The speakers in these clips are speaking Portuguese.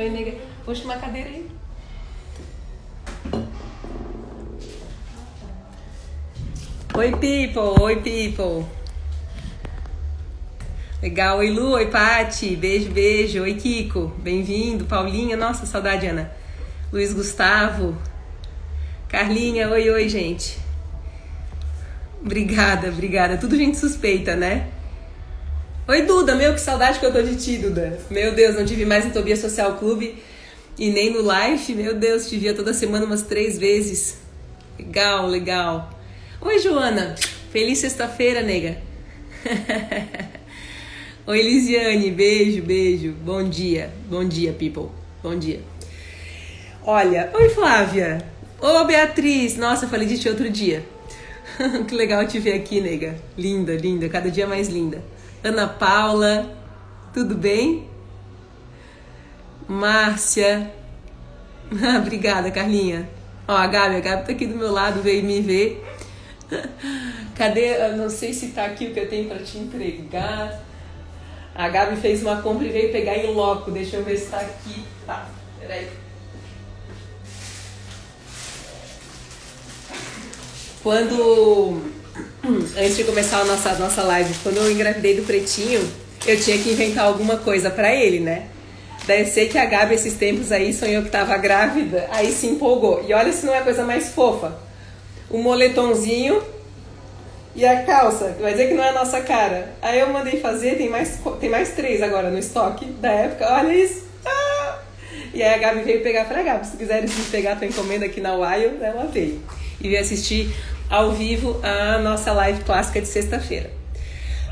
Oi, nega. Puxa uma cadeira aí. Oi, people! Oi, people! Legal. Oi, Lu. Oi, Pati. Beijo, beijo. Oi, Kiko. Bem-vindo. Paulinha. Nossa, saudade, Ana. Luiz Gustavo. Carlinha. Oi, oi, gente. Obrigada, obrigada. Tudo gente suspeita, né? Oi, Duda. Meu, que saudade que eu tô de ti, Duda. Meu Deus, não tive mais no Tobias Social Clube e nem no Life. Meu Deus, te via toda semana umas três vezes. Legal, legal. Oi, Joana. Feliz sexta-feira, nega. Oi, Lisiane. Beijo, beijo. Bom dia. Bom dia, people. Bom dia. Olha, oi, Flávia. Ô, Beatriz. Nossa, falei de ti outro dia. que legal te ver aqui, nega. Linda, linda. Cada dia mais linda. Ana Paula. Tudo bem? Márcia. Obrigada, Carlinha. Ó, a Gabi, a Gabi tá aqui do meu lado, veio me ver. Cadê? Eu não sei se tá aqui o que eu tenho para te entregar. A Gabi fez uma compra e veio pegar em loco. Deixa eu ver se tá aqui. Tá, peraí. Quando. Antes de começar a nossa, nossa live, quando eu engravidei do pretinho, eu tinha que inventar alguma coisa para ele, né? Daí eu sei que a Gabi esses tempos aí sonhou que tava grávida, aí se empolgou. E olha se não é a coisa mais fofa o moletomzinho e a calça. Vai dizer que não é a nossa cara. Aí eu mandei fazer, tem mais, tem mais três agora no estoque da época. Olha isso. Ah! E aí a Gabi veio pegar. Falei, Gabi, se quiseres pegar tua encomenda aqui na Wild, ela veio. E veio assistir ao vivo a nossa live clássica de sexta-feira.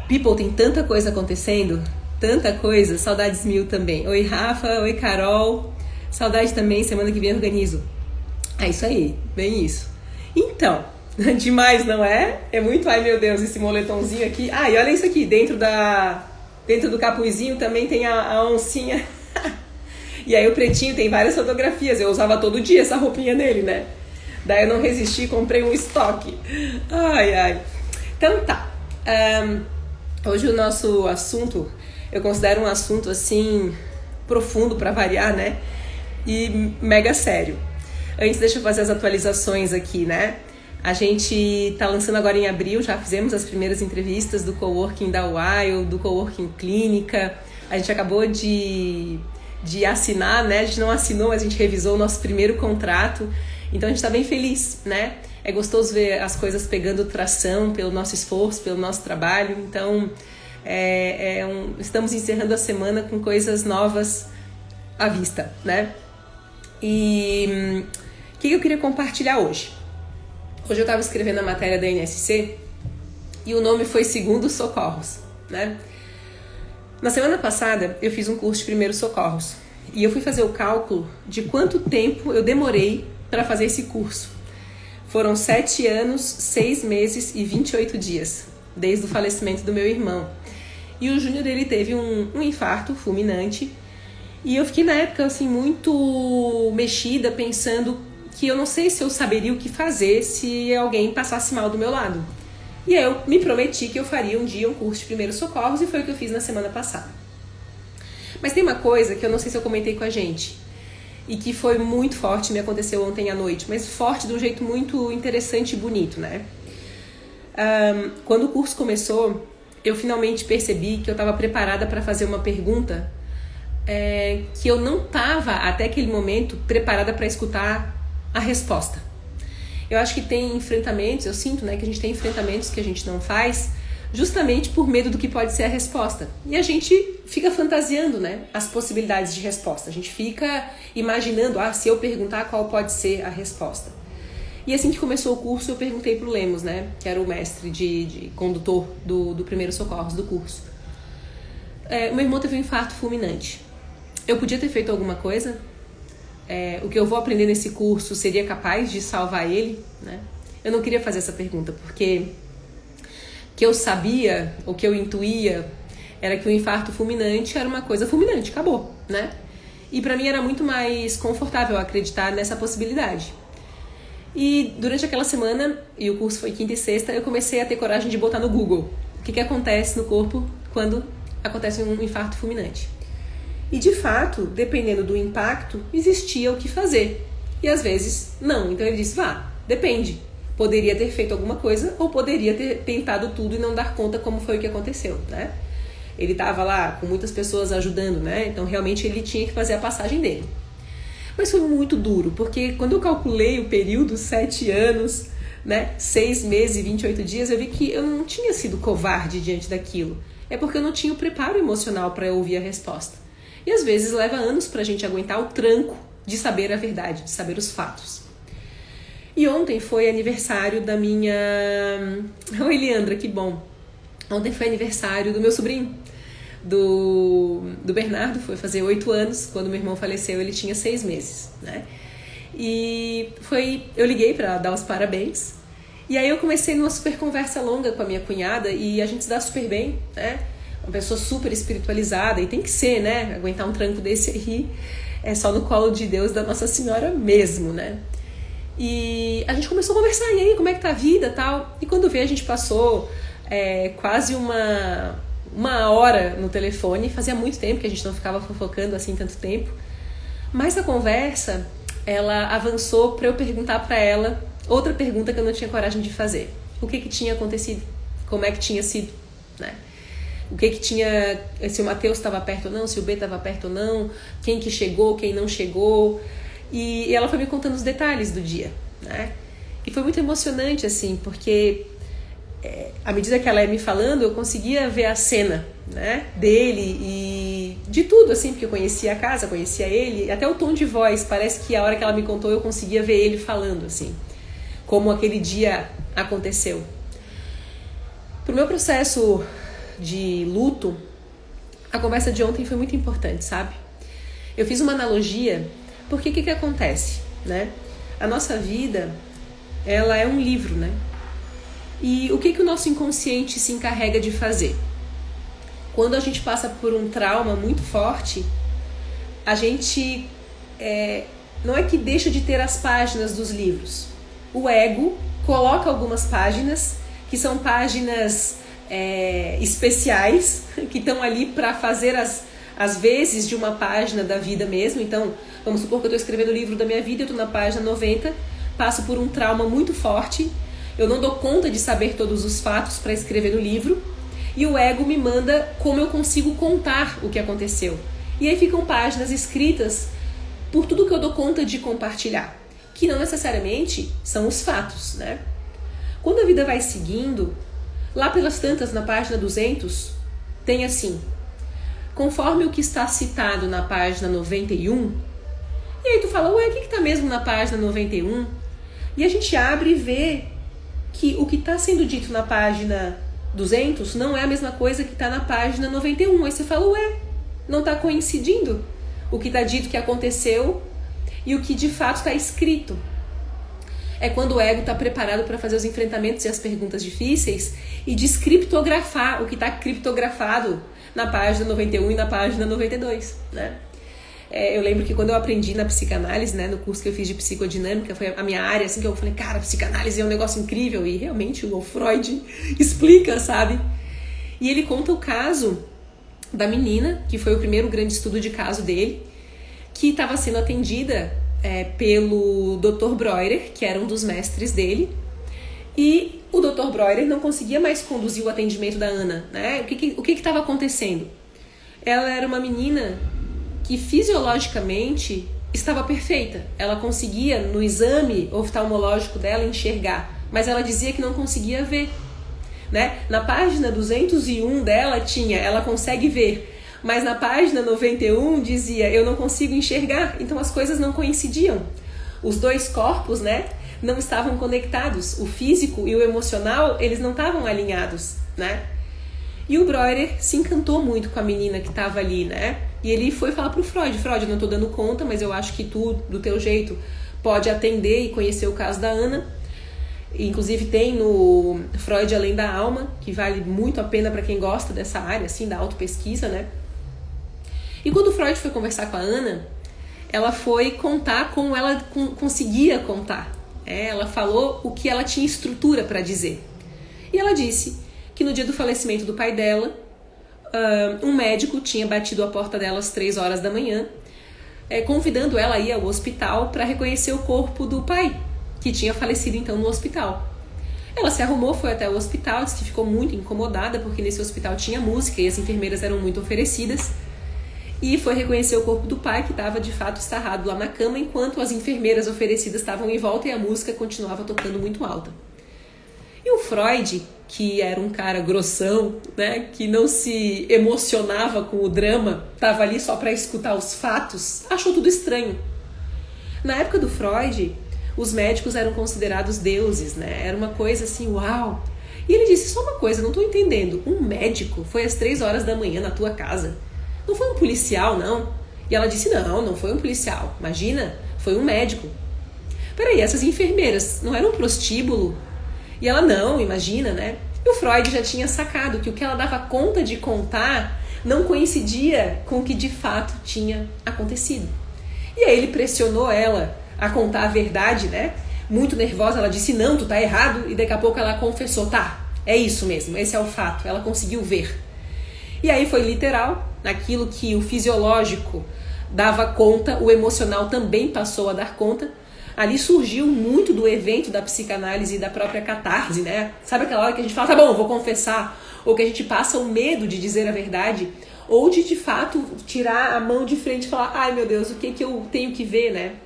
People, tem tanta coisa acontecendo, tanta coisa. Saudades mil também. Oi, Rafa. Oi, Carol. Saudade também, semana que vem organizo. É isso aí, bem isso. Então, demais, não é? É muito, ai meu Deus, esse moletomzinho aqui. Ah, e olha isso aqui, dentro da dentro do capuzinho também tem a, a oncinha. e aí o pretinho tem várias fotografias. Eu usava todo dia essa roupinha dele, né? Daí eu não resisti e comprei um estoque. Ai, ai. Então tá. Um, hoje o nosso assunto, eu considero um assunto assim profundo para variar, né? E mega sério. Antes, deixa eu fazer as atualizações aqui, né? A gente está lançando agora em abril, já fizemos as primeiras entrevistas do Coworking da Wild, do Coworking Clínica. A gente acabou de, de assinar, né? A gente não assinou, mas a gente revisou o nosso primeiro contrato. Então a gente está bem feliz, né? É gostoso ver as coisas pegando tração pelo nosso esforço, pelo nosso trabalho. Então é, é um, estamos encerrando a semana com coisas novas à vista, né? E o que eu queria compartilhar hoje? Hoje eu estava escrevendo a matéria da NSC e o nome foi Segundo Socorros, né? Na semana passada eu fiz um curso de primeiros socorros e eu fui fazer o cálculo de quanto tempo eu demorei para fazer esse curso. Foram sete anos, seis meses e 28 dias, desde o falecimento do meu irmão. E o Júnior ele teve um, um infarto fulminante e eu fiquei na época assim muito mexida, pensando que eu não sei se eu saberia o que fazer se alguém passasse mal do meu lado. E aí eu me prometi que eu faria um dia um curso de primeiros socorros e foi o que eu fiz na semana passada. Mas tem uma coisa que eu não sei se eu comentei com a gente e que foi muito forte, me aconteceu ontem à noite, mas forte de um jeito muito interessante e bonito, né? Um, quando o curso começou, eu finalmente percebi que eu estava preparada para fazer uma pergunta é, que eu não estava até aquele momento preparada para escutar a resposta. Eu acho que tem enfrentamentos, eu sinto né, que a gente tem enfrentamentos que a gente não faz justamente por medo do que pode ser a resposta. E a gente fica fantasiando né, as possibilidades de resposta. A gente fica imaginando, ah, se eu perguntar qual pode ser a resposta. E assim que começou o curso, eu perguntei para o Lemos, né, que era o mestre de, de condutor do, do primeiro socorros do curso. É, meu irmão teve um infarto fulminante. Eu podia ter feito alguma coisa? É, o que eu vou aprender nesse curso seria capaz de salvar ele? Né? Eu não queria fazer essa pergunta, porque que eu sabia, o que eu intuía, era que o infarto fulminante era uma coisa fulminante, acabou, né? E para mim era muito mais confortável acreditar nessa possibilidade. E durante aquela semana, e o curso foi quinta e sexta, eu comecei a ter coragem de botar no Google o que, que acontece no corpo quando acontece um infarto fulminante. E de fato, dependendo do impacto, existia o que fazer. E às vezes não. Então ele disse: vá, depende. Poderia ter feito alguma coisa ou poderia ter tentado tudo e não dar conta como foi o que aconteceu, né? Ele estava lá com muitas pessoas ajudando, né? Então realmente ele tinha que fazer a passagem dele. Mas foi muito duro, porque quando eu calculei o período, sete anos, né, seis meses e 28 dias, eu vi que eu não tinha sido covarde diante daquilo. É porque eu não tinha o preparo emocional para ouvir a resposta. E às vezes leva anos para a gente aguentar o tranco de saber a verdade, de saber os fatos. E ontem foi aniversário da minha. Oi, Leandra, que bom! Ontem foi aniversário do meu sobrinho, do, do Bernardo, foi fazer oito anos. Quando meu irmão faleceu, ele tinha seis meses, né? E foi. Eu liguei para dar os parabéns. E aí eu comecei numa super conversa longa com a minha cunhada e a gente se dá super bem, né? Uma pessoa super espiritualizada e tem que ser, né? Aguentar um tranco desse aí é só no colo de Deus da Nossa Senhora mesmo, né? E a gente começou a conversar, e aí, como é que tá a vida tal? E quando veio, a gente passou é, quase uma, uma hora no telefone. Fazia muito tempo que a gente não ficava fofocando assim tanto tempo. Mas a conversa, ela avançou para eu perguntar para ela outra pergunta que eu não tinha coragem de fazer. O que que tinha acontecido? Como é que tinha sido, né? O que que tinha, se o Mateus estava perto ou não, se o B estava perto ou não, quem que chegou, quem não chegou. E, ela foi me contando os detalhes do dia, né? E foi muito emocionante, assim, porque é, à medida que ela ia me falando, eu conseguia ver a cena, né, dele e de tudo, assim, porque eu conhecia a casa, conhecia ele, até o tom de voz, parece que a hora que ela me contou eu conseguia ver ele falando, assim, como aquele dia aconteceu. Pro meu processo de luto, a conversa de ontem foi muito importante, sabe? Eu fiz uma analogia, porque o que, que acontece, né? A nossa vida, ela é um livro, né? E o que, que o nosso inconsciente se encarrega de fazer? Quando a gente passa por um trauma muito forte, a gente é, não é que deixa de ter as páginas dos livros. O ego coloca algumas páginas que são páginas é, especiais que estão ali para fazer as, as vezes de uma página da vida mesmo. Então, vamos supor que eu estou escrevendo o livro da minha vida, eu estou na página 90, passo por um trauma muito forte eu não dou conta de saber todos os fatos para escrever no livro, e o ego me manda como eu consigo contar o que aconteceu. E aí ficam páginas escritas por tudo que eu dou conta de compartilhar, que não necessariamente são os fatos, né? Quando a vida vai seguindo, lá pelas tantas na página 200, tem assim: conforme o que está citado na página 91, e aí tu fala, ué, o que está mesmo na página 91? E a gente abre e vê que o que está sendo dito na página 200 não é a mesma coisa que está na página 91. Aí você fala, ué, não está coincidindo o que está dito que aconteceu e o que de fato está escrito. É quando o ego está preparado para fazer os enfrentamentos e as perguntas difíceis e descriptografar o que está criptografado na página 91 e na página 92, né? É, eu lembro que quando eu aprendi na psicanálise, né, no curso que eu fiz de psicodinâmica, foi a minha área, assim, que eu falei, cara, psicanálise é um negócio incrível. E realmente o Freud explica, sabe? E ele conta o caso da menina, que foi o primeiro grande estudo de caso dele, que estava sendo atendida é, pelo Dr. Breuer, que era um dos mestres dele, e o Dr. Breuer não conseguia mais conduzir o atendimento da Ana, né? O que que, o que estava acontecendo? Ela era uma menina que fisiologicamente estava perfeita. Ela conseguia, no exame oftalmológico dela, enxergar, mas ela dizia que não conseguia ver. Né? Na página 201 dela tinha, ela consegue ver, mas na página 91 dizia, eu não consigo enxergar. Então as coisas não coincidiam. Os dois corpos, né, não estavam conectados. O físico e o emocional, eles não estavam alinhados, né? E o Breuer se encantou muito com a menina que estava ali, né? E ele foi falar pro Freud, Freud, eu não tô dando conta, mas eu acho que tu, do teu jeito, pode atender e conhecer o caso da Ana. Inclusive tem no Freud Além da Alma, que vale muito a pena para quem gosta dessa área, assim, da autopesquisa, né? E quando o Freud foi conversar com a Ana, ela foi contar como ela conseguia contar. É, ela falou o que ela tinha estrutura para dizer. E ela disse que no dia do falecimento do pai dela, um médico tinha batido a porta dela às três horas da manhã, é, convidando ela a ir ao hospital para reconhecer o corpo do pai, que tinha falecido então no hospital. Ela se arrumou, foi até o hospital, disse que ficou muito incomodada porque nesse hospital tinha música e as enfermeiras eram muito oferecidas. E foi reconhecer o corpo do pai, que estava de fato estarrado lá na cama, enquanto as enfermeiras oferecidas estavam em volta e a música continuava tocando muito alta. E o Freud, que era um cara grossão, né, que não se emocionava com o drama, estava ali só para escutar os fatos, achou tudo estranho. Na época do Freud, os médicos eram considerados deuses, né? Era uma coisa assim, uau. E ele disse só uma coisa, não estou entendendo. Um médico foi às três horas da manhã na tua casa. Não foi um policial, não? E ela disse: Não, não foi um policial. Imagina, foi um médico. Peraí, essas enfermeiras não eram prostíbulo? E ela: Não, imagina, né? E o Freud já tinha sacado que o que ela dava conta de contar não coincidia com o que de fato tinha acontecido. E aí ele pressionou ela a contar a verdade, né? Muito nervosa, ela disse: Não, tu tá errado. E daqui a pouco ela confessou: Tá, é isso mesmo, esse é o fato. Ela conseguiu ver. E aí foi literal, naquilo que o fisiológico dava conta, o emocional também passou a dar conta. Ali surgiu muito do evento da psicanálise e da própria catarse, né? Sabe aquela hora que a gente fala, tá bom, vou confessar, ou que a gente passa o medo de dizer a verdade, ou de de fato tirar a mão de frente e falar, ai meu Deus, o que que eu tenho que ver, né?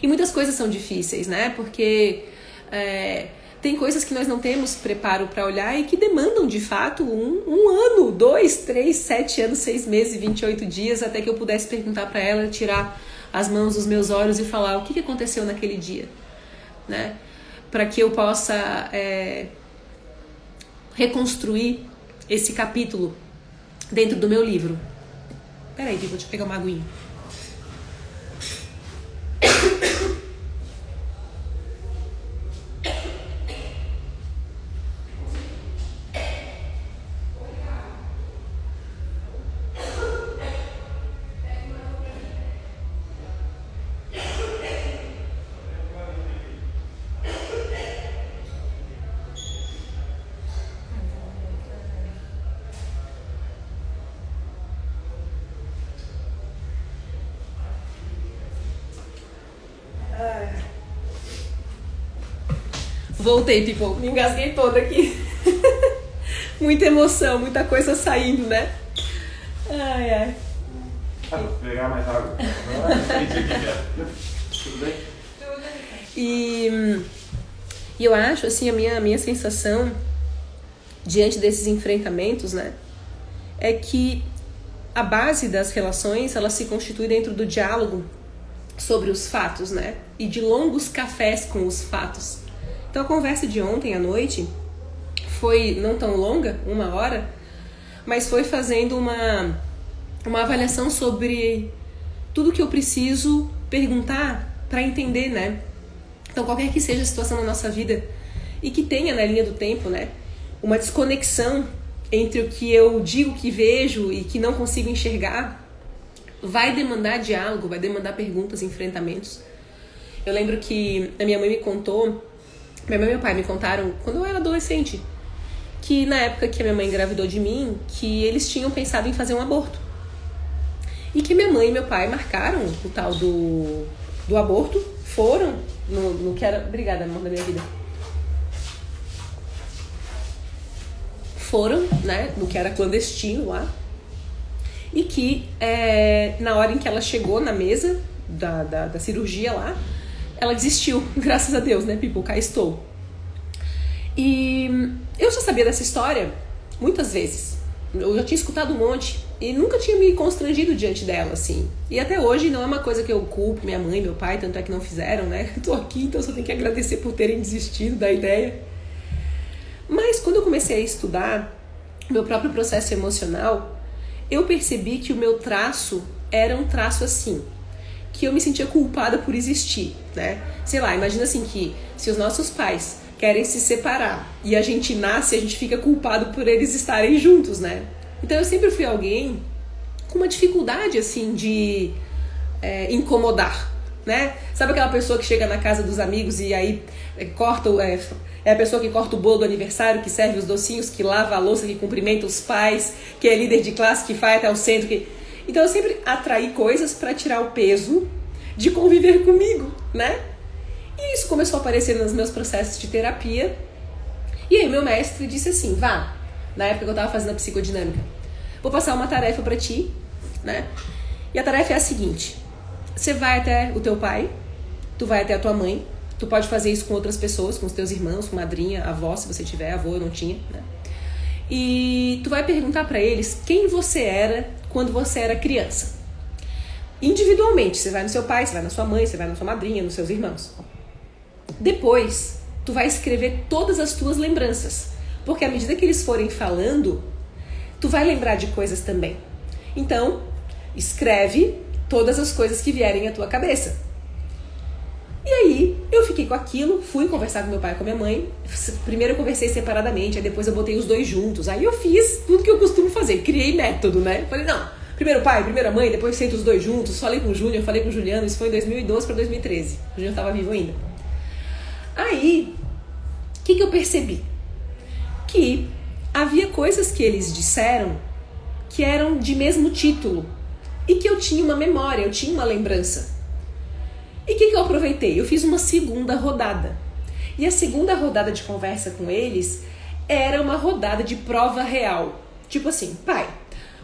E muitas coisas são difíceis, né? Porque é, tem coisas que nós não temos preparo para olhar e que demandam de fato um, um ano, dois, três, sete anos, seis meses, 28 dias, até que eu pudesse perguntar para ela, tirar as mãos dos meus olhos e falar o que, aconteceu naquele dia, né? Para que eu possa é, reconstruir esse capítulo dentro do meu livro. Peraí, vou te pegar uma aguinha. Voltei, tipo, me engasguei toda aqui. muita emoção, muita coisa saindo, né? Ai, ai. Ah, vou pegar mais água. Tudo bem? E, e eu acho, assim, a minha, a minha sensação diante desses enfrentamentos, né? É que a base das relações, ela se constitui dentro do diálogo sobre os fatos, né? E de longos cafés com os fatos. Então a conversa de ontem à noite foi não tão longa, uma hora, mas foi fazendo uma, uma avaliação sobre tudo que eu preciso perguntar para entender, né? Então qualquer que seja a situação na nossa vida e que tenha na linha do tempo, né, uma desconexão entre o que eu digo que vejo e que não consigo enxergar, vai demandar diálogo, vai demandar perguntas, enfrentamentos. Eu lembro que a minha mãe me contou minha mãe e meu pai me contaram quando eu era adolescente que na época que a minha mãe engravidou de mim, que eles tinham pensado em fazer um aborto. E que minha mãe e meu pai marcaram o tal do, do aborto, foram no, no que era. Obrigada, amor da minha vida. Foram, né, no que era clandestino lá. E que é, na hora em que ela chegou na mesa da, da, da cirurgia lá, ela desistiu, graças a Deus, né, people? Cá estou. E eu já sabia dessa história muitas vezes. Eu já tinha escutado um monte e nunca tinha me constrangido diante dela, assim. E até hoje não é uma coisa que eu culpo minha mãe, meu pai, tanto é que não fizeram, né? Tô aqui, então só tenho que agradecer por terem desistido da ideia. Mas quando eu comecei a estudar meu próprio processo emocional, eu percebi que o meu traço era um traço assim que eu me sentia culpada por existir, né? Sei lá, imagina assim que se os nossos pais querem se separar e a gente nasce, a gente fica culpado por eles estarem juntos, né? Então eu sempre fui alguém com uma dificuldade assim de é, incomodar, né? Sabe aquela pessoa que chega na casa dos amigos e aí é, corta, é, é a pessoa que corta o bolo do aniversário, que serve os docinhos, que lava a louça, que cumprimenta os pais, que é líder de classe, que vai até o centro. Que... Então eu sempre atraí coisas para tirar o peso de conviver comigo, né? E isso começou a aparecer nos meus processos de terapia. E aí meu mestre disse assim: vá, na época que eu estava fazendo a psicodinâmica, vou passar uma tarefa para ti, né? E a tarefa é a seguinte: você vai até o teu pai, tu vai até a tua mãe, tu pode fazer isso com outras pessoas, com os teus irmãos, com madrinha, avó, se você tiver, avô, eu não tinha, né? E tu vai perguntar para eles quem você era quando você era criança. Individualmente, você vai no seu pai, você vai na sua mãe, você vai na sua madrinha, nos seus irmãos. Depois, tu vai escrever todas as tuas lembranças, porque à medida que eles forem falando, tu vai lembrar de coisas também. Então, escreve todas as coisas que vierem à tua cabeça. Com aquilo, fui conversar com meu pai e com minha mãe. Primeiro eu conversei separadamente, aí depois eu botei os dois juntos. Aí eu fiz tudo que eu costumo fazer, criei método, né? Falei, não, primeiro pai, primeira mãe, depois sento os dois juntos. Falei com o Júnior, falei com o Juliano, isso foi em 2012 para 2013. O Júnior estava vivo ainda. Aí, o que, que eu percebi? Que havia coisas que eles disseram que eram de mesmo título e que eu tinha uma memória, eu tinha uma lembrança. E o que, que eu aproveitei? Eu fiz uma segunda rodada. E a segunda rodada de conversa com eles era uma rodada de prova real. Tipo assim, pai,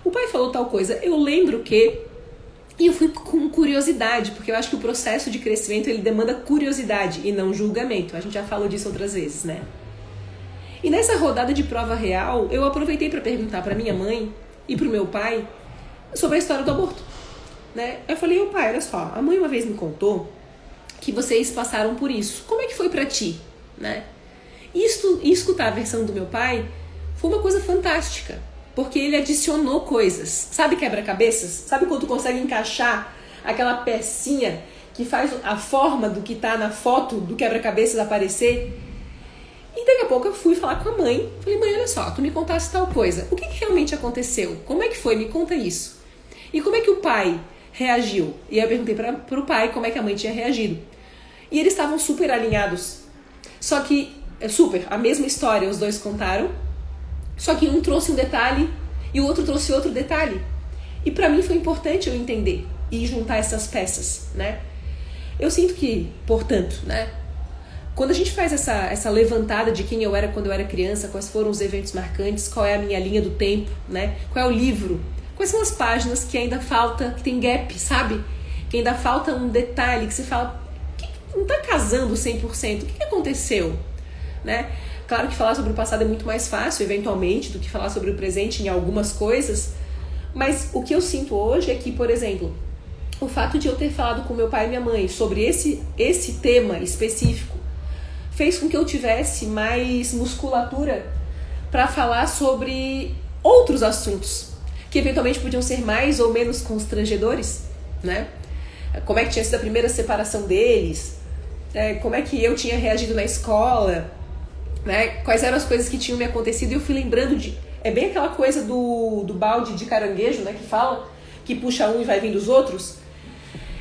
o pai falou tal coisa, eu lembro que. E eu fui com curiosidade, porque eu acho que o processo de crescimento ele demanda curiosidade e não julgamento. A gente já falou disso outras vezes, né? E nessa rodada de prova real, eu aproveitei para perguntar para minha mãe e para o meu pai sobre a história do aborto. Né? Eu falei, ô pai, olha só, a mãe uma vez me contou que vocês passaram por isso. Como é que foi para ti? Né? E, escutar a versão do meu pai foi uma coisa fantástica, porque ele adicionou coisas. Sabe quebra-cabeças? Sabe quando tu consegue encaixar aquela pecinha que faz a forma do que tá na foto do quebra-cabeças aparecer? E daqui a pouco eu fui falar com a mãe. Falei, mãe, olha só, tu me contasse tal coisa. O que, que realmente aconteceu? Como é que foi? Me conta isso. E como é que o pai reagiu? E eu perguntei para o pai como é que a mãe tinha reagido. E eles estavam super alinhados. Só que, é super, a mesma história os dois contaram. Só que um trouxe um detalhe e o outro trouxe outro detalhe. E para mim foi importante eu entender e juntar essas peças, né? Eu sinto que, portanto, né? Quando a gente faz essa, essa levantada de quem eu era quando eu era criança, quais foram os eventos marcantes, qual é a minha linha do tempo, né? Qual é o livro, quais são as páginas que ainda falta, que tem gap, sabe? Que ainda falta um detalhe que você fala, que não tá casando 100%, o que, que aconteceu, né? Claro que falar sobre o passado é muito mais fácil, eventualmente, do que falar sobre o presente em algumas coisas, mas o que eu sinto hoje é que, por exemplo, o fato de eu ter falado com meu pai e minha mãe sobre esse, esse tema específico fez com que eu tivesse mais musculatura para falar sobre outros assuntos que eventualmente podiam ser mais ou menos constrangedores, né? Como é que tinha sido a primeira separação deles? É, como é que eu tinha reagido na escola? Né? Quais eram as coisas que tinham me acontecido? E eu fui lembrando de. É bem aquela coisa do, do balde de caranguejo, né? Que fala que puxa um e vai vindo os outros.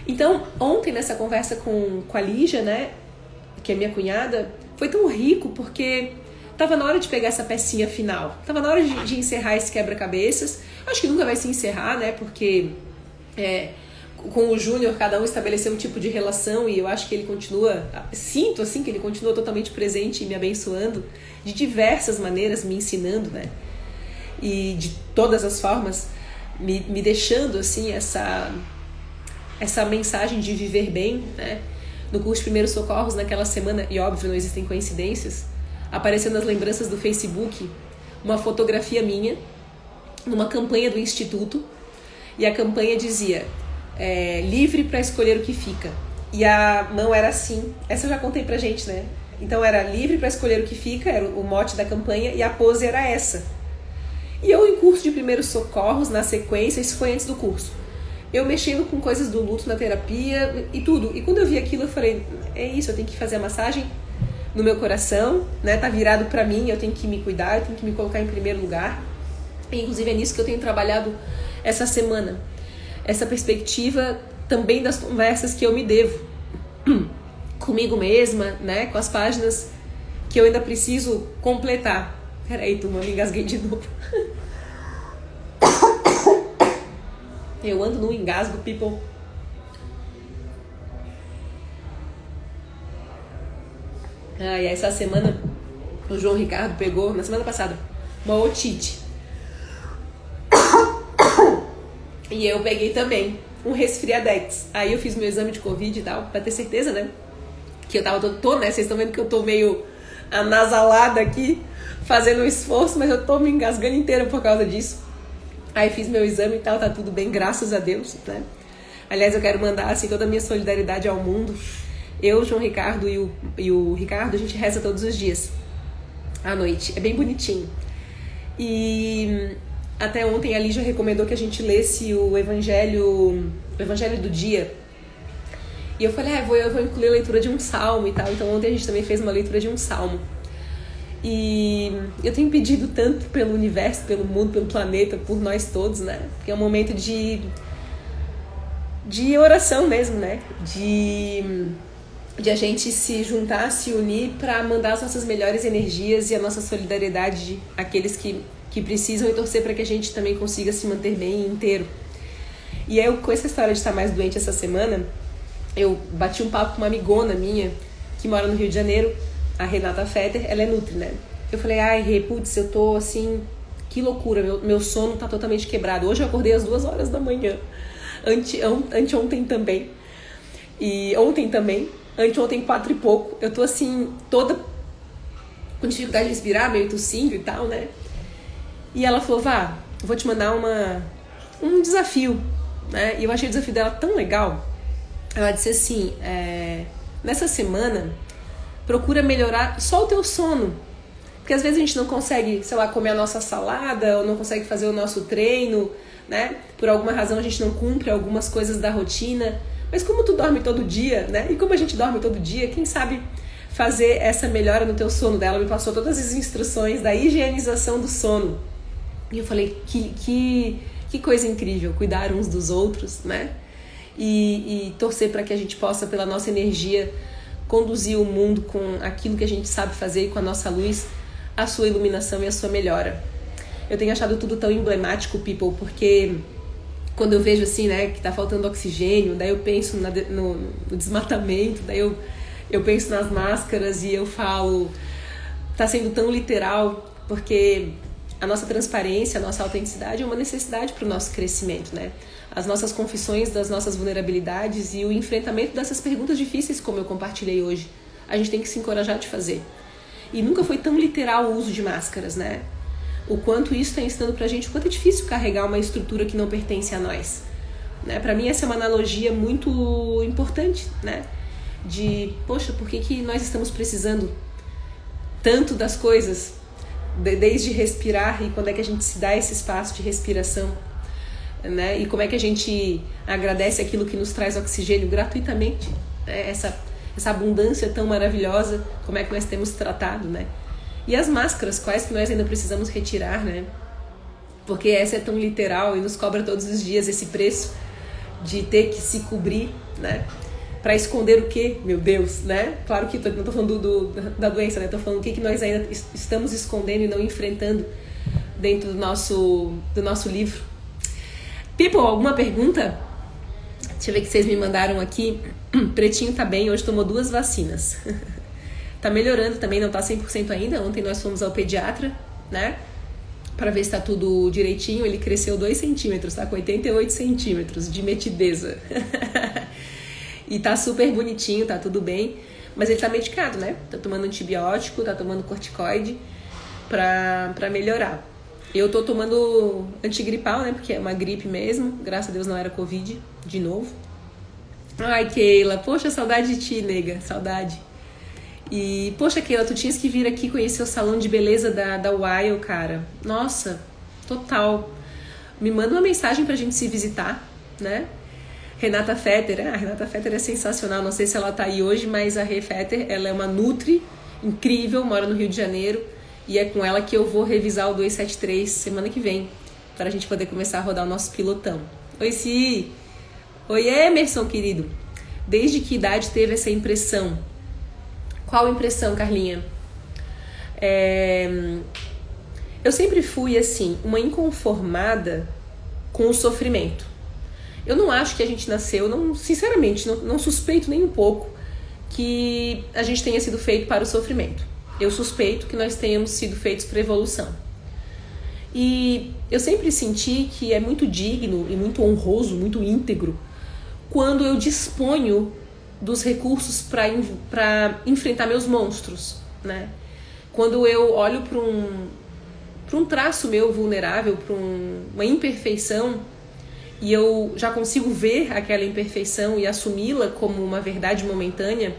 Então, ontem nessa conversa com, com a Lígia, né? que é minha cunhada, foi tão rico porque tava na hora de pegar essa pecinha final. Tava na hora de, de encerrar esse quebra-cabeças. Acho que nunca vai se encerrar, né? Porque é, com o Júnior cada um estabeleceu um tipo de relação e eu acho que ele continua, sinto assim que ele continua totalmente presente e me abençoando de diversas maneiras, me ensinando, né? E de todas as formas me, me deixando assim essa essa mensagem de viver bem, né? no curso de Primeiros Socorros naquela semana, e óbvio, não existem coincidências, apareceu nas lembranças do Facebook uma fotografia minha numa campanha do Instituto, e a campanha dizia é, livre para escolher o que fica. E a mão era assim, essa eu já contei pra gente, né? Então era livre para escolher o que fica, era o mote da campanha, e a pose era essa. E eu, em curso de primeiros socorros, na sequência, isso foi antes do curso eu mexendo com coisas do luto na terapia e tudo. E quando eu vi aquilo, eu falei: é isso, eu tenho que fazer a massagem no meu coração, né? Tá virado para mim, eu tenho que me cuidar, eu tenho que me colocar em primeiro lugar. E, inclusive é nisso que eu tenho trabalhado essa semana. Essa perspectiva também das conversas que eu me devo, comigo mesma, né? Com as páginas que eu ainda preciso completar. Peraí, turma, me engasguei de novo. Eu ando no engasgo, people. Ah, e essa semana o João Ricardo pegou, na semana passada, uma otite. E eu peguei também um resfriadex. Aí eu fiz meu exame de Covid e tal, pra ter certeza, né? Que eu tava, tô, tô né? Vocês estão vendo que eu tô meio anasalada aqui, fazendo um esforço, mas eu tô me engasgando inteira por causa disso. Aí fiz meu exame e tal, tá tudo bem, graças a Deus, né? Aliás, eu quero mandar assim toda a minha solidariedade ao mundo. Eu, João Ricardo e o, e o Ricardo, a gente reza todos os dias à noite. É bem bonitinho. E até ontem a Lígia recomendou que a gente lesse o Evangelho, o Evangelho do dia. E eu falei, ah, vou, eu vou incluir a leitura de um salmo e tal. Então ontem a gente também fez uma leitura de um salmo. E eu tenho pedido tanto pelo universo, pelo mundo, pelo planeta, por nós todos, né? Porque é um momento de de oração mesmo, né? De de a gente se juntar, se unir para mandar as nossas melhores energias e a nossa solidariedade àqueles que, que precisam e torcer para que a gente também consiga se manter bem inteiro. E eu, com essa história de estar mais doente essa semana, eu bati um papo com uma amigona minha que mora no Rio de Janeiro a Renata Fetter, ela é Nutri, né? Eu falei, ai, Rê, putz, eu tô assim, que loucura, meu, meu sono tá totalmente quebrado. Hoje eu acordei às duas horas da manhã, ante, anteontem também, e ontem também, anteontem quatro e pouco. Eu tô assim, toda com dificuldade de respirar, meio tossindo e tal, né? E ela falou, vá, vou te mandar uma, um desafio, né? E eu achei o desafio dela tão legal. Ela disse assim, é, nessa semana procura melhorar só o teu sono. Porque às vezes a gente não consegue, sei lá, comer a nossa salada, ou não consegue fazer o nosso treino, né? Por alguma razão a gente não cumpre algumas coisas da rotina. Mas como tu dorme todo dia, né? E como a gente dorme todo dia, quem sabe fazer essa melhora no teu sono dela? Me passou todas as instruções da higienização do sono. E eu falei, que, que, que coisa incrível, cuidar uns dos outros, né? E, e torcer para que a gente possa, pela nossa energia, conduzir o mundo com aquilo que a gente sabe fazer e com a nossa luz, a sua iluminação e a sua melhora. Eu tenho achado tudo tão emblemático, people, porque quando eu vejo assim, né, que tá faltando oxigênio, daí eu penso na, no, no, desmatamento, daí eu, eu penso nas máscaras e eu falo, tá sendo tão literal, porque a nossa transparência, a nossa autenticidade é uma necessidade para o nosso crescimento, né? as nossas confissões das nossas vulnerabilidades e o enfrentamento dessas perguntas difíceis, como eu compartilhei hoje. A gente tem que se encorajar de fazer. E nunca foi tão literal o uso de máscaras, né? O quanto isso está ensinando pra gente o quanto é difícil carregar uma estrutura que não pertence a nós. Né? Para mim, essa é uma analogia muito importante, né? De, poxa, por que, que nós estamos precisando tanto das coisas, desde respirar e quando é que a gente se dá esse espaço de respiração né? E como é que a gente agradece aquilo que nos traz oxigênio gratuitamente, né? essa essa abundância tão maravilhosa, como é que nós temos tratado, né? E as máscaras, quais que nós ainda precisamos retirar, né? Porque essa é tão literal e nos cobra todos os dias esse preço de ter que se cobrir, né? Para esconder o que, meu Deus, né? Claro que não tô falando do, da doença, né? Tô falando o que, que nós ainda estamos escondendo e não enfrentando dentro do nosso, do nosso livro, People, alguma pergunta? Deixa eu ver que vocês me mandaram aqui. Pretinho tá bem, hoje tomou duas vacinas. tá melhorando também, não tá 100% ainda. Ontem nós fomos ao pediatra, né? Para ver se tá tudo direitinho. Ele cresceu 2 centímetros, tá com 88 centímetros de metideza. e tá super bonitinho, tá tudo bem. Mas ele tá medicado, né? Tá tomando antibiótico, tá tomando corticoide pra, pra melhorar. Eu tô tomando antigripal, né? Porque é uma gripe mesmo. Graças a Deus não era Covid, de novo. Ai, Keila, poxa, saudade de ti, nega. Saudade. E, poxa, Keila, tu tinhas que vir aqui conhecer o salão de beleza da, da Wild, cara. Nossa, total. Me manda uma mensagem pra gente se visitar, né? Renata Fetter, a Renata Fetter é sensacional. Não sei se ela tá aí hoje, mas a Rê Fetter, ela é uma Nutri incrível, mora no Rio de Janeiro e é com ela que eu vou revisar o 273 semana que vem, para a gente poder começar a rodar o nosso pilotão. Oi, Si! Oi, Emerson, querido! Desde que idade teve essa impressão Qual impressão, Carlinha? É... Eu sempre fui assim, uma inconformada com o sofrimento. Eu não acho que a gente nasceu, não, sinceramente, não, não suspeito nem um pouco que a gente tenha sido feito para o sofrimento. Eu suspeito que nós tenhamos sido feitos para evolução. E eu sempre senti que é muito digno e muito honroso, muito íntegro, quando eu disponho dos recursos para enfrentar meus monstros, né? Quando eu olho para um, um traço meu vulnerável, para um, uma imperfeição, e eu já consigo ver aquela imperfeição e assumi-la como uma verdade momentânea,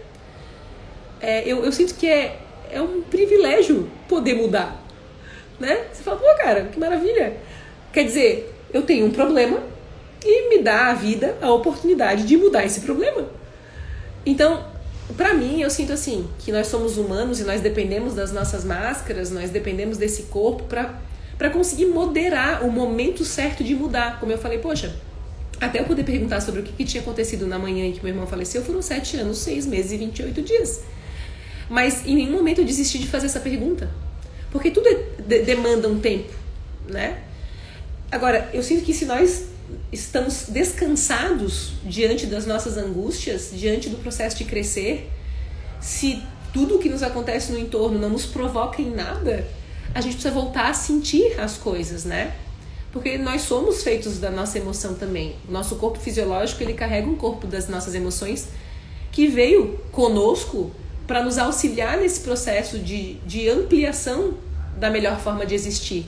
é, eu, eu sinto que é, é um privilégio poder mudar. Né? Você fala, pô, cara, que maravilha. Quer dizer, eu tenho um problema e me dá a vida a oportunidade de mudar esse problema. Então, para mim, eu sinto assim, que nós somos humanos e nós dependemos das nossas máscaras, nós dependemos desse corpo para conseguir moderar o momento certo de mudar. Como eu falei, poxa, até eu poder perguntar sobre o que, que tinha acontecido na manhã em que meu irmão faleceu, foram sete anos, seis meses e 28 dias. Mas em nenhum momento eu desisti de fazer essa pergunta. Porque tudo é, de, demanda um tempo, né? Agora, eu sinto que se nós estamos descansados diante das nossas angústias, diante do processo de crescer, se tudo o que nos acontece no entorno não nos provoca em nada, a gente precisa voltar a sentir as coisas, né? Porque nós somos feitos da nossa emoção também. O nosso corpo fisiológico, ele carrega um corpo das nossas emoções que veio conosco para nos auxiliar nesse processo de, de ampliação da melhor forma de existir.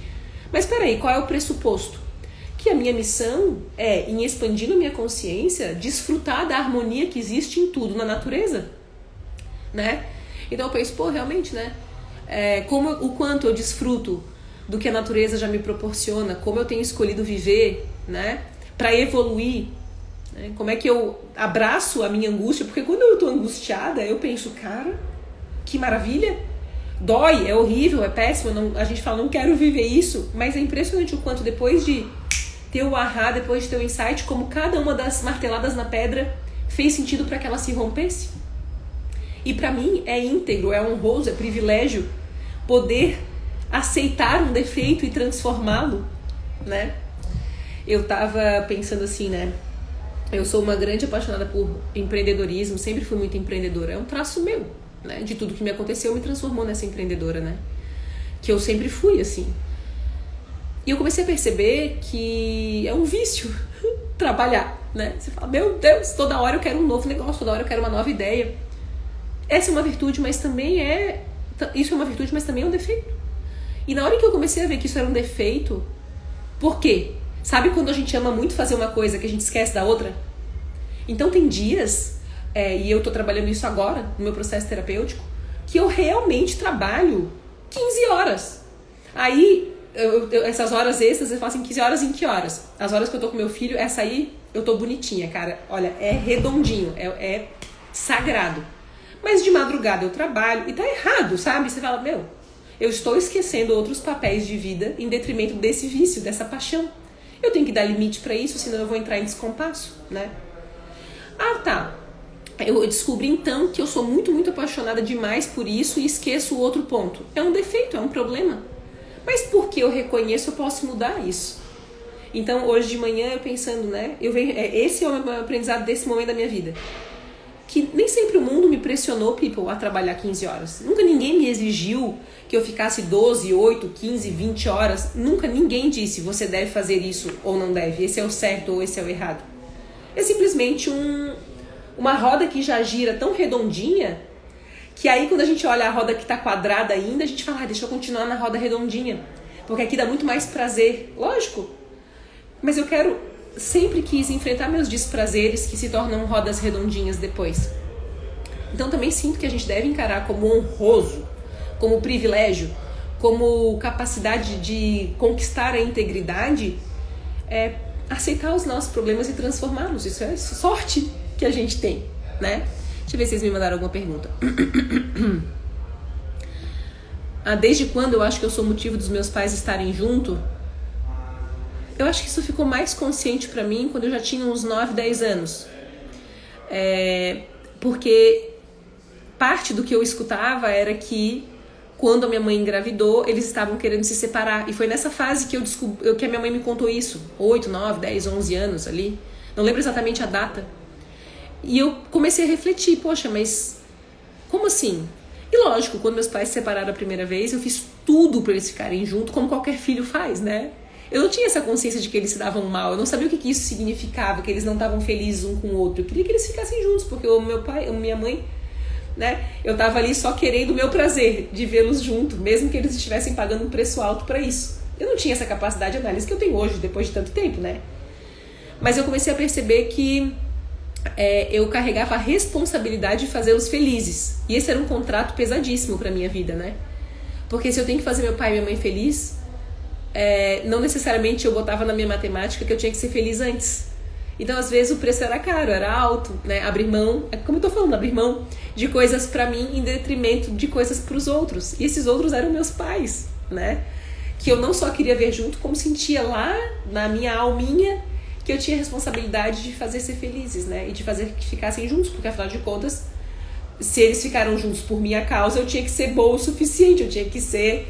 Mas peraí, qual é o pressuposto? Que a minha missão é, em expandindo a minha consciência, desfrutar da harmonia que existe em tudo na natureza, né? Então eu penso, pô, realmente, né? É, como o quanto eu desfruto do que a natureza já me proporciona, como eu tenho escolhido viver, né? Para evoluir, né? Como é que eu abraço a minha angústia? Porque quando eu estou angustiada, eu penso, cara, que maravilha, dói, é horrível, é péssimo, não, a gente fala, não quero viver isso, mas é impressionante o quanto depois de ter o ahá, depois de ter o insight, como cada uma das marteladas na pedra fez sentido para que ela se rompesse. E para mim é íntegro, é honroso, é privilégio poder aceitar um defeito e transformá-lo, né? Eu tava pensando assim, né? Eu sou uma grande apaixonada por empreendedorismo, sempre fui muito empreendedora. É um traço meu, né? De tudo que me aconteceu me transformou nessa empreendedora, né? Que eu sempre fui assim. E eu comecei a perceber que é um vício trabalhar, né? Você fala, meu Deus, toda hora eu quero um novo negócio, toda hora eu quero uma nova ideia. Essa é uma virtude, mas também é. Isso é uma virtude, mas também é um defeito. E na hora que eu comecei a ver que isso era um defeito, por quê? Sabe quando a gente ama muito fazer uma coisa que a gente esquece da outra? Então tem dias, é, e eu tô trabalhando isso agora, no meu processo terapêutico, que eu realmente trabalho 15 horas. Aí, eu, eu, essas horas extras, eu faço em 15 horas em que horas? As horas que eu tô com meu filho, essa aí eu tô bonitinha, cara. Olha, é redondinho, é, é sagrado. Mas de madrugada eu trabalho e tá errado, sabe? Você fala, meu, eu estou esquecendo outros papéis de vida em detrimento desse vício, dessa paixão. Eu tenho que dar limite para isso, senão eu vou entrar em descompasso, né? Ah, tá. Eu descobri então que eu sou muito, muito apaixonada demais por isso e esqueço o outro ponto. É um defeito, é um problema. Mas porque eu reconheço, eu posso mudar isso. Então, hoje de manhã, eu pensando, né? Eu venho, é, esse é o meu aprendizado desse momento da minha vida que nem sempre o mundo me pressionou, people, a trabalhar 15 horas. Nunca ninguém me exigiu que eu ficasse 12, 8, 15, 20 horas. Nunca ninguém disse você deve fazer isso ou não deve, esse é o certo ou esse é o errado. É simplesmente um, uma roda que já gira tão redondinha que aí quando a gente olha a roda que está quadrada ainda, a gente fala, ah, deixa eu continuar na roda redondinha. Porque aqui dá muito mais prazer. Lógico. Mas eu quero sempre quis enfrentar meus desprazeres que se tornam rodas redondinhas depois. Então também sinto que a gente deve encarar como honroso, como privilégio, como capacidade de conquistar a integridade, é aceitar os nossos problemas e transformá-los. Isso é sorte que a gente tem, né? Deixa eu ver se vocês me mandaram alguma pergunta. ah, desde quando eu acho que eu sou motivo dos meus pais estarem junto? Eu acho que isso ficou mais consciente para mim quando eu já tinha uns 9, 10 anos. É, porque parte do que eu escutava era que quando a minha mãe engravidou, eles estavam querendo se separar. E foi nessa fase que eu descobri, que a minha mãe me contou isso. 8, 9, 10, 11 anos ali. Não lembro exatamente a data. E eu comecei a refletir, poxa, mas como assim? E lógico, quando meus pais se separaram a primeira vez, eu fiz tudo para eles ficarem juntos, como qualquer filho faz, né? Eu não tinha essa consciência de que eles se davam mal, eu não sabia o que, que isso significava, que eles não estavam felizes um com o outro. Eu queria que eles ficassem juntos, porque o meu pai, a minha mãe né? Eu tava ali só querendo o meu prazer de vê-los junto, mesmo que eles estivessem pagando um preço alto para isso. Eu não tinha essa capacidade de análise que eu tenho hoje, depois de tanto tempo, né? Mas eu comecei a perceber que é, eu carregava a responsabilidade de fazê-los felizes. E esse era um contrato pesadíssimo para minha vida, né? Porque se eu tenho que fazer meu pai e minha mãe feliz, é, não necessariamente eu botava na minha matemática que eu tinha que ser feliz antes. Então, às vezes, o preço era caro, era alto, né? Abrir mão, é como eu tô falando, abrir mão de coisas para mim em detrimento de coisas para os outros. E esses outros eram meus pais, né? Que eu não só queria ver junto, como sentia lá na minha alminha que eu tinha responsabilidade de fazer ser felizes, né? E de fazer que ficassem juntos, porque afinal de contas, se eles ficaram juntos por minha causa, eu tinha que ser boa o suficiente, eu tinha que ser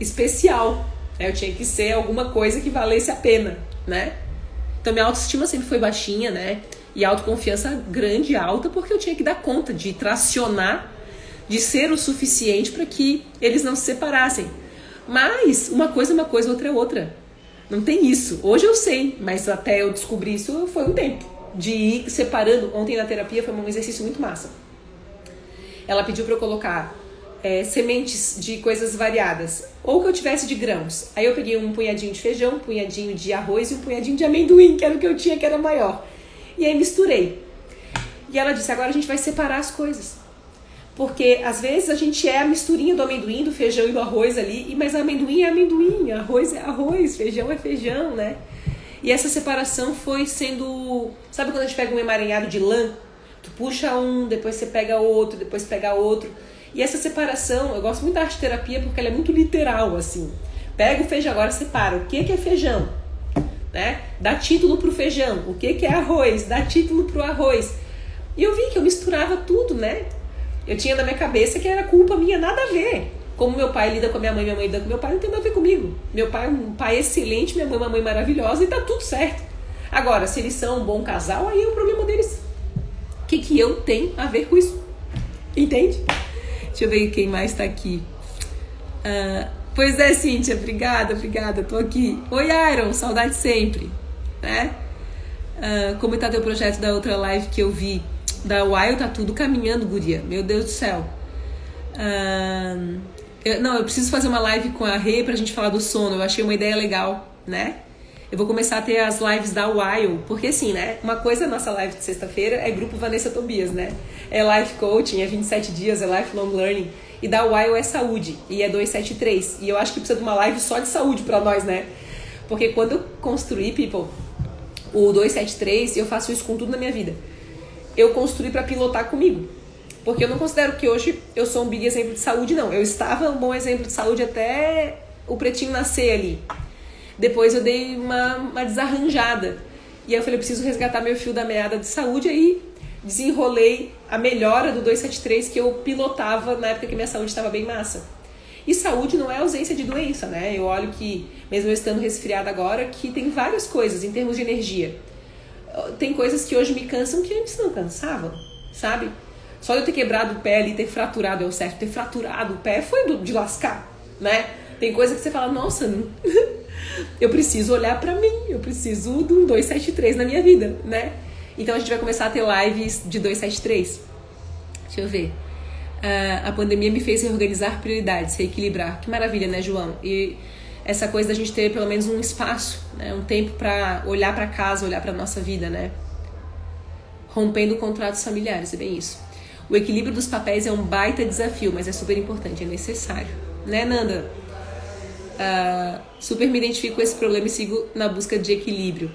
especial, né? eu tinha que ser alguma coisa que valesse a pena, né? Então minha autoestima sempre foi baixinha, né? E autoconfiança grande, alta, porque eu tinha que dar conta de tracionar, de ser o suficiente para que eles não se separassem. Mas uma coisa é uma coisa, outra é outra. Não tem isso. Hoje eu sei, mas até eu descobrir isso foi um tempo. De ir separando. Ontem na terapia foi um exercício muito massa. Ela pediu para eu colocar é, sementes de coisas variadas, ou que eu tivesse de grãos. Aí eu peguei um punhadinho de feijão, um punhadinho de arroz e um punhadinho de amendoim, que era o que eu tinha, que era maior. E aí misturei. E ela disse: agora a gente vai separar as coisas. Porque às vezes a gente é a misturinha do amendoim, do feijão e do arroz ali, mas amendoim é amendoim, arroz é arroz, feijão é feijão, né? E essa separação foi sendo. Sabe quando a gente pega um emaranhado de lã? Tu puxa um, depois você pega outro, depois pega outro. E essa separação, eu gosto muito da arte terapia porque ela é muito literal, assim. Pega o feijão, agora separa. O que, que é feijão? Né? Dá título pro feijão. O que, que é arroz? Dá título pro arroz. E eu vi que eu misturava tudo, né? Eu tinha na minha cabeça que era culpa minha, nada a ver. Como meu pai lida com a minha mãe, minha mãe lida com meu pai, não tem nada a ver comigo. Meu pai é um pai excelente, minha mãe é uma mãe maravilhosa e tá tudo certo. Agora, se eles são um bom casal, aí é o problema deles. O que, que eu tenho a ver com isso? Entende? Deixa eu ver quem mais tá aqui. Uh, pois é, Cíntia, obrigada, obrigada, tô aqui. Oi, Iron, saudade sempre, né? Uh, como tá teu projeto da outra live que eu vi? Da Wild tá tudo caminhando, guria. Meu Deus do céu. Uh, eu, não, eu preciso fazer uma live com a Rê pra gente falar do sono. Eu achei uma ideia legal, né? Eu vou começar a ter as lives da Wild, porque assim, né? Uma coisa nossa live de sexta-feira é grupo Vanessa Tobias, né? É life coaching, é 27 dias, é lifelong learning. E da Wild é saúde, e é 273. E eu acho que precisa de uma live só de saúde para nós, né? Porque quando eu construí, people, o 273, eu faço isso com tudo na minha vida. Eu construí para pilotar comigo. Porque eu não considero que hoje eu sou um big exemplo de saúde, não. Eu estava um bom exemplo de saúde até o pretinho nascer ali. Depois eu dei uma, uma desarranjada. E aí eu falei, eu preciso resgatar meu fio da meada de saúde. Aí desenrolei a melhora do 273 que eu pilotava na época que minha saúde estava bem massa. E saúde não é ausência de doença, né? Eu olho que, mesmo eu estando resfriada agora, que tem várias coisas em termos de energia. Tem coisas que hoje me cansam que antes não cansavam, sabe? Só eu ter quebrado o pé ali, ter fraturado, é o certo, ter fraturado o pé foi de lascar, né? Tem coisa que você fala, nossa, eu preciso olhar para mim, eu preciso de um 273 na minha vida, né? Então a gente vai começar a ter lives de 273. Deixa eu ver. Uh, a pandemia me fez reorganizar prioridades, reequilibrar. Que maravilha, né, João? E essa coisa da gente ter pelo menos um espaço, né, um tempo para olhar para casa, olhar para nossa vida, né? Rompendo contratos familiares, é bem isso. O equilíbrio dos papéis é um baita desafio, mas é super importante, é necessário. Né, Nanda? Uh, super me identifico com esse problema e sigo na busca de equilíbrio.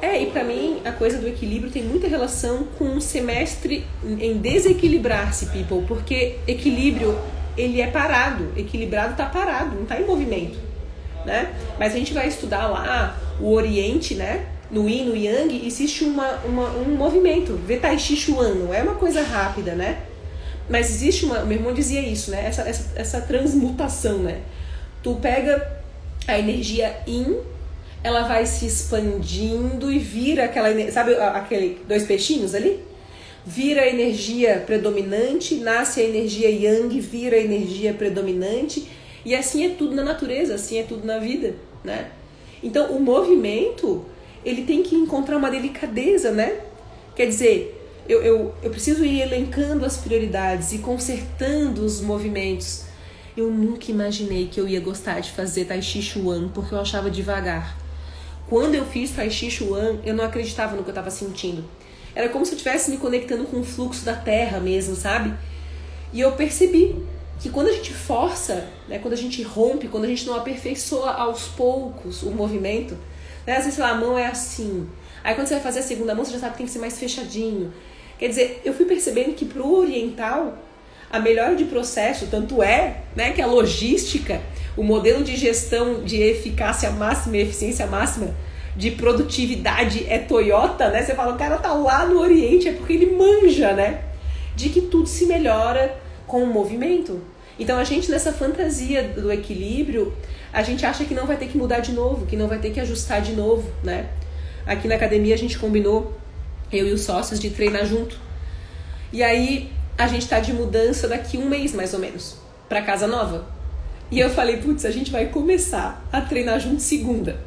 É, e para mim a coisa do equilíbrio tem muita relação com um semestre em desequilibrar-se, people, porque equilíbrio ele é parado, equilibrado está parado, não está em movimento, né? Mas a gente vai estudar lá o Oriente, né? No Yin, no Yang, existe uma, uma, um movimento, vê Tai Chi Chuan, não é uma coisa rápida, né? mas existe uma. Meu irmão dizia isso, né? Essa, essa, essa transmutação, né? Tu pega a energia in, ela vai se expandindo e vira aquela. Sabe aquele dois peixinhos ali? Vira a energia predominante, nasce a energia yang, vira a energia predominante. E assim é tudo na natureza, assim é tudo na vida, né? Então o movimento, ele tem que encontrar uma delicadeza, né? Quer dizer, eu, eu, eu preciso ir elencando as prioridades e consertando os movimentos. Eu nunca imaginei que eu ia gostar de fazer Tai Chi Chuan porque eu achava devagar. Quando eu fiz Tai Chi Chuan, eu não acreditava no que eu estava sentindo. Era como se eu estivesse me conectando com o fluxo da terra mesmo, sabe? E eu percebi que quando a gente força, né, quando a gente rompe, quando a gente não aperfeiçoa aos poucos o movimento, né, às vezes lá, a mão é assim. Aí quando você vai fazer a segunda mão, você já sabe que tem que ser mais fechadinho. Quer dizer, eu fui percebendo que para o oriental, a melhor de processo, tanto é né, que a logística, o modelo de gestão de eficácia máxima e eficiência máxima, de produtividade é Toyota, né? Você fala, o cara tá lá no Oriente, é porque ele manja, né? De que tudo se melhora com o movimento. Então a gente nessa fantasia do equilíbrio, a gente acha que não vai ter que mudar de novo, que não vai ter que ajustar de novo, né? Aqui na academia a gente combinou eu e os sócios, de treinar junto. E aí a gente tá de mudança daqui um mês, mais ou menos, para casa nova. E eu falei, putz, a gente vai começar a treinar junto segunda.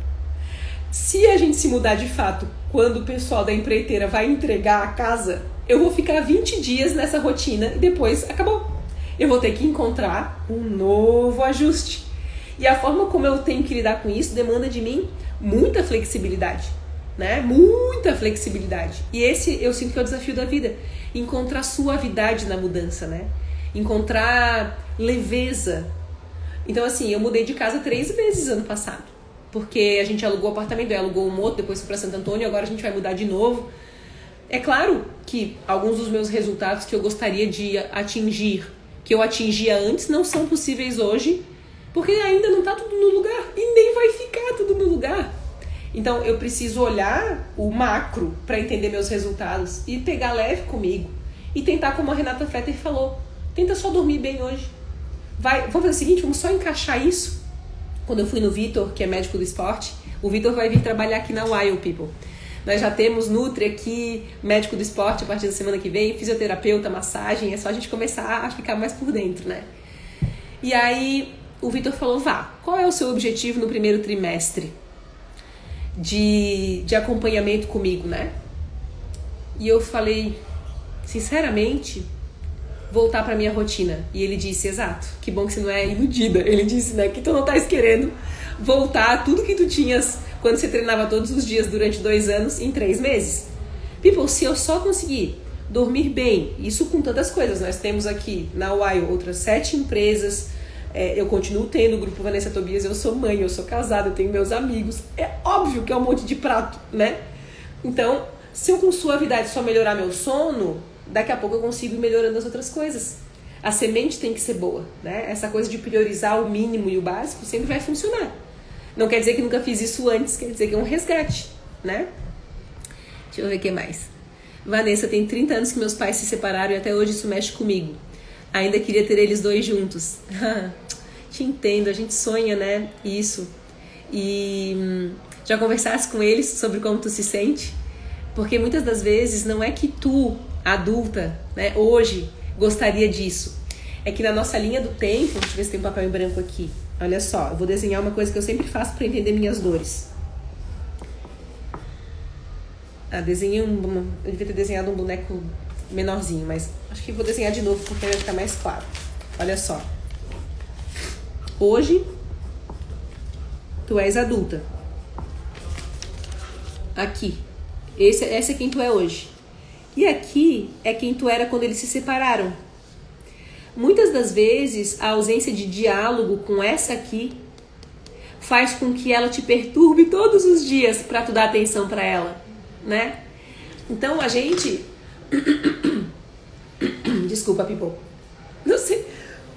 Se a gente se mudar de fato, quando o pessoal da empreiteira vai entregar a casa, eu vou ficar 20 dias nessa rotina e depois acabou. Eu vou ter que encontrar um novo ajuste. E a forma como eu tenho que lidar com isso demanda de mim muita flexibilidade né? Muita flexibilidade. E esse eu sinto que é o desafio da vida, encontrar suavidade na mudança, né? Encontrar leveza. Então assim, eu mudei de casa três vezes ano passado, porque a gente alugou apartamento, alugou um outro, depois foi para Santo Antônio, agora a gente vai mudar de novo. É claro que alguns dos meus resultados que eu gostaria de atingir, que eu atingia antes, não são possíveis hoje, porque ainda não está tudo no lugar e nem vai ficar tudo no lugar. Então eu preciso olhar o macro para entender meus resultados e pegar leve comigo e tentar, como a Renata Fretter falou, tenta só dormir bem hoje. Vai, vamos fazer o seguinte, vamos só encaixar isso. Quando eu fui no Vitor, que é médico do esporte, o Vitor vai vir trabalhar aqui na Wild People. Nós já temos Nutri aqui, médico do esporte a partir da semana que vem, fisioterapeuta, massagem, é só a gente começar a ficar mais por dentro, né? E aí o Vitor falou: vá, qual é o seu objetivo no primeiro trimestre? de, de acompanhamento comigo, né? E eu falei, sinceramente, voltar para minha rotina. E ele disse, exato, que bom que você não é iludida. Ele disse, né, que tu não estás querendo voltar tudo que tu tinhas quando você treinava todos os dias durante dois anos em três meses. People, se eu só conseguir dormir bem, isso com tantas coisas, nós temos aqui na UAI outras sete empresas, é, eu continuo tendo o grupo Vanessa Tobias, eu sou mãe, eu sou casada, eu tenho meus amigos. É óbvio que é um monte de prato, né? Então, se eu com suavidade só melhorar meu sono, daqui a pouco eu consigo ir melhorando as outras coisas. A semente tem que ser boa, né? Essa coisa de priorizar o mínimo e o básico sempre vai funcionar. Não quer dizer que nunca fiz isso antes, quer dizer que é um resgate, né? Deixa eu ver o que mais. Vanessa, tem 30 anos que meus pais se separaram e até hoje isso mexe comigo. Ainda queria ter eles dois juntos. Te entendo, a gente sonha, né? Isso. E hum, já conversasse com eles sobre como tu se sente? Porque muitas das vezes não é que tu, adulta, né, hoje gostaria disso. É que na nossa linha do tempo, deixa eu ver se tem um papel em branco aqui. Olha só, eu vou desenhar uma coisa que eu sempre faço para entender minhas dores. Ah, desenhei um. Eu devia ter desenhado um boneco menorzinho, mas acho que vou desenhar de novo porque vai ficar mais claro. Olha só. Hoje, tu és adulta. Aqui. Esse, essa é quem tu é hoje. E aqui é quem tu era quando eles se separaram. Muitas das vezes, a ausência de diálogo com essa aqui faz com que ela te perturbe todos os dias para tu dar atenção para ela, né? Então a gente Desculpa, Pipo. Não sei.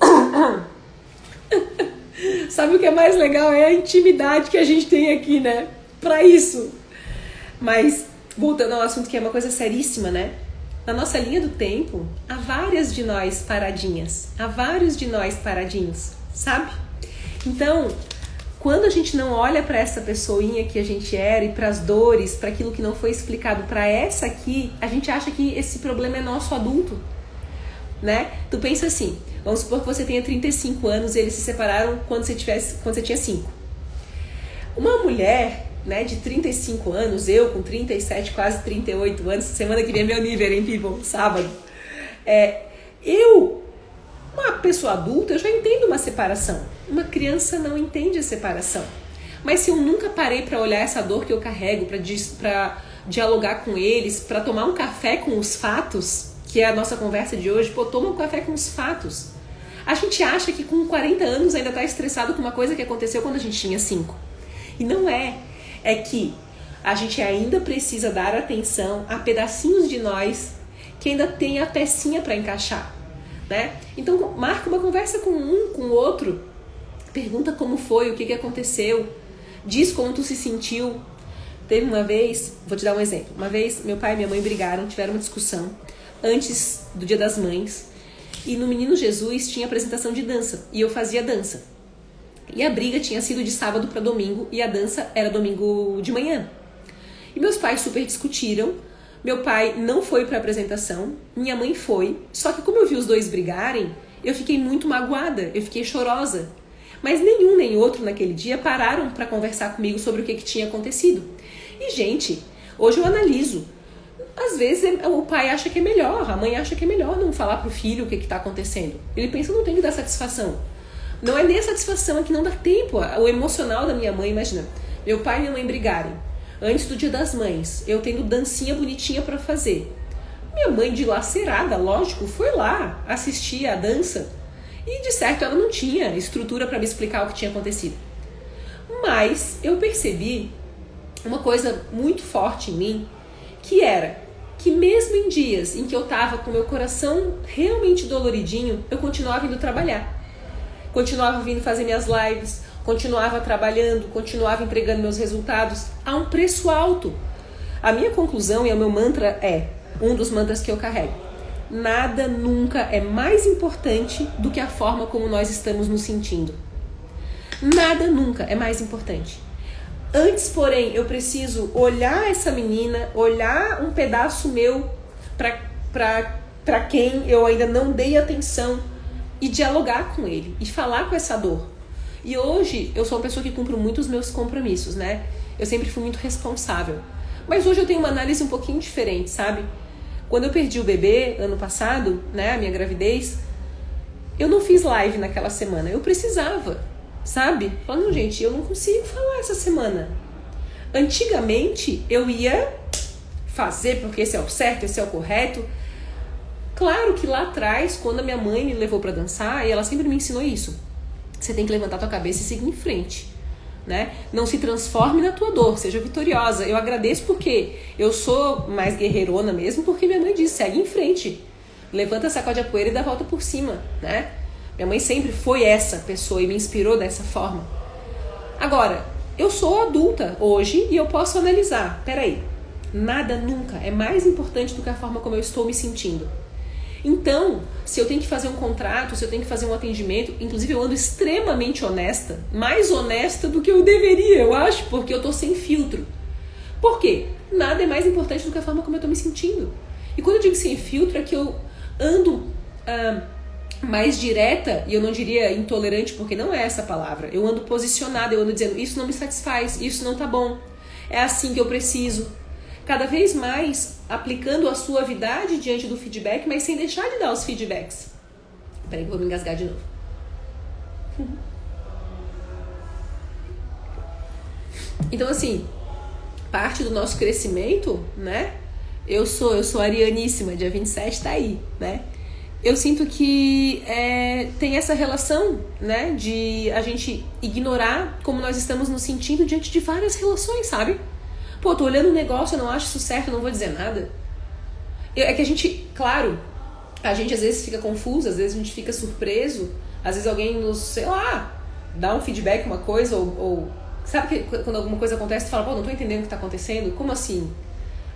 Sabe o que é mais legal? É a intimidade que a gente tem aqui, né? Pra isso. Mas, voltando ao assunto que é uma coisa seríssima, né? Na nossa linha do tempo, há várias de nós paradinhas, há vários de nós paradinhos, sabe? Então, quando a gente não olha para essa pessoinha que a gente era e para as dores, para aquilo que não foi explicado para essa aqui, a gente acha que esse problema é nosso adulto, né? Tu pensa assim, vamos supor que você tenha 35 anos e eles se separaram quando você tivesse, quando você tinha 5. Uma mulher né, de 35 anos, eu com 37, quase 38 anos, semana que vem é meu nível, hein, people? Sábado. É, eu, uma pessoa adulta, eu já entendo uma separação. Uma criança não entende a separação. Mas se eu nunca parei para olhar essa dor que eu carrego, para dialogar com eles, para tomar um café com os fatos, que é a nossa conversa de hoje, pô, toma um café com os fatos. A gente acha que com 40 anos ainda está estressado com uma coisa que aconteceu quando a gente tinha 5. E não é é que a gente ainda precisa dar atenção a pedacinhos de nós que ainda tem a pecinha para encaixar, né? Então marca uma conversa com um, com o outro, pergunta como foi, o que, que aconteceu, diz como tu se sentiu. Teve uma vez, vou te dar um exemplo. Uma vez meu pai e minha mãe brigaram, tiveram uma discussão antes do Dia das Mães. E no Menino Jesus tinha apresentação de dança e eu fazia dança. E a briga tinha sido de sábado para domingo e a dança era domingo de manhã. E meus pais super discutiram. Meu pai não foi para a apresentação, minha mãe foi. Só que como eu vi os dois brigarem, eu fiquei muito magoada, eu fiquei chorosa. Mas nenhum nem outro naquele dia pararam para conversar comigo sobre o que, que tinha acontecido. E gente, hoje eu analiso. Às vezes o pai acha que é melhor, a mãe acha que é melhor não falar pro filho o que está acontecendo. Ele pensa, não tem que dar satisfação. Não é nem a satisfação, é que não dá tempo. O emocional da minha mãe, imagina, meu pai e minha mãe brigarem. Antes do dia das mães, eu tendo dancinha bonitinha para fazer. Minha mãe, dilacerada, lógico, foi lá assistir a dança. E de certo ela não tinha estrutura para me explicar o que tinha acontecido. Mas eu percebi uma coisa muito forte em mim, que era que mesmo em dias em que eu tava com meu coração realmente doloridinho, eu continuava indo trabalhar continuava vindo fazer minhas lives, continuava trabalhando, continuava entregando meus resultados a um preço alto. A minha conclusão e o meu mantra é, um dos mantras que eu carrego. Nada nunca é mais importante do que a forma como nós estamos nos sentindo. Nada nunca é mais importante. Antes, porém, eu preciso olhar essa menina, olhar um pedaço meu para quem eu ainda não dei atenção e dialogar com ele e falar com essa dor. E hoje eu sou uma pessoa que cumpro muito os meus compromissos, né? Eu sempre fui muito responsável. Mas hoje eu tenho uma análise um pouquinho diferente, sabe? Quando eu perdi o bebê ano passado, né, a minha gravidez, eu não fiz live naquela semana. Eu precisava, sabe? Falando, gente, eu não consigo falar essa semana. Antigamente eu ia fazer porque esse é o certo, esse é o correto. Claro que lá atrás, quando a minha mãe me levou para dançar, e ela sempre me ensinou isso. Você tem que levantar tua cabeça e seguir em frente. Né? Não se transforme na tua dor, seja vitoriosa. Eu agradeço porque eu sou mais guerreirona mesmo, porque minha mãe disse: segue em frente, levanta, sacode a poeira e dá a volta por cima, né? Minha mãe sempre foi essa pessoa e me inspirou dessa forma. Agora, eu sou adulta hoje e eu posso analisar: peraí, nada nunca é mais importante do que a forma como eu estou me sentindo. Então, se eu tenho que fazer um contrato, se eu tenho que fazer um atendimento, inclusive eu ando extremamente honesta, mais honesta do que eu deveria, eu acho, porque eu tô sem filtro. Por quê? Nada é mais importante do que a forma como eu tô me sentindo. E quando eu digo sem filtro, é que eu ando ah, mais direta, e eu não diria intolerante, porque não é essa palavra. Eu ando posicionada, eu ando dizendo, isso não me satisfaz, isso não tá bom. É assim que eu preciso cada vez mais aplicando a suavidade diante do feedback, mas sem deixar de dar os feedbacks. Peraí vou me engasgar de novo. Então, assim, parte do nosso crescimento, né? Eu sou, eu sou arianíssima, dia 27 tá aí, né? Eu sinto que é, tem essa relação, né? De a gente ignorar como nós estamos nos sentindo diante de várias relações, sabe? Pô, tô olhando um negócio, eu não acho isso certo, eu não vou dizer nada. É que a gente, claro, a gente às vezes fica confuso, às vezes a gente fica surpreso, às vezes alguém nos, sei lá, dá um feedback, uma coisa, ou, ou sabe que quando alguma coisa acontece, tu fala, pô, não tô entendendo o que tá acontecendo, como assim?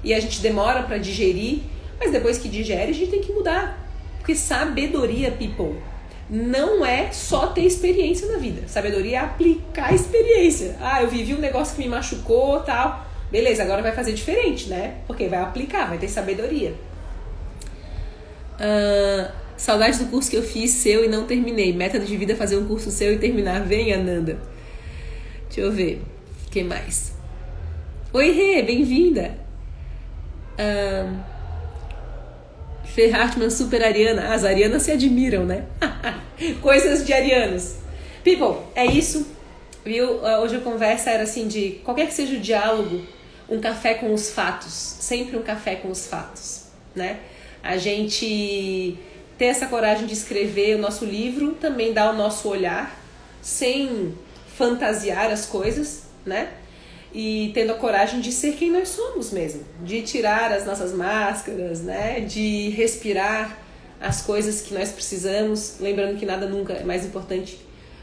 E a gente demora para digerir, Mas depois que digere, a gente tem que mudar. Porque sabedoria, people, não é só ter experiência na vida. Sabedoria é aplicar a experiência. Ah, eu vivi um negócio que me machucou, tal. Beleza, agora vai fazer diferente, né? Porque vai aplicar, vai ter sabedoria. Uh, saudade do curso que eu fiz seu e não terminei. Meta de vida é fazer um curso seu e terminar. Venha, Nanda. Deixa eu ver. Que mais? Oi, Rê, bem-vinda. Uh, Fer Hartmann, super ariana. As arianas se admiram, né? Coisas de arianos. People, é isso. Viu? Hoje a conversa era assim de qualquer que seja o diálogo, um café com os fatos. Sempre um café com os fatos, né? A gente ter essa coragem de escrever o nosso livro também dá o nosso olhar, sem fantasiar as coisas, né? E tendo a coragem de ser quem nós somos mesmo, de tirar as nossas máscaras, né? De respirar as coisas que nós precisamos, lembrando que nada nunca é mais importante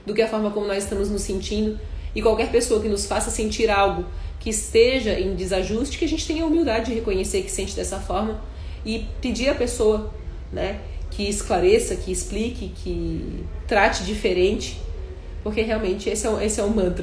do que a forma como nós estamos nos sentindo. E qualquer pessoa que nos faça sentir algo que esteja em desajuste, que a gente tenha a humildade de reconhecer que sente dessa forma e pedir à pessoa, né, que esclareça, que explique, que trate diferente, porque realmente esse é, esse é o mantra.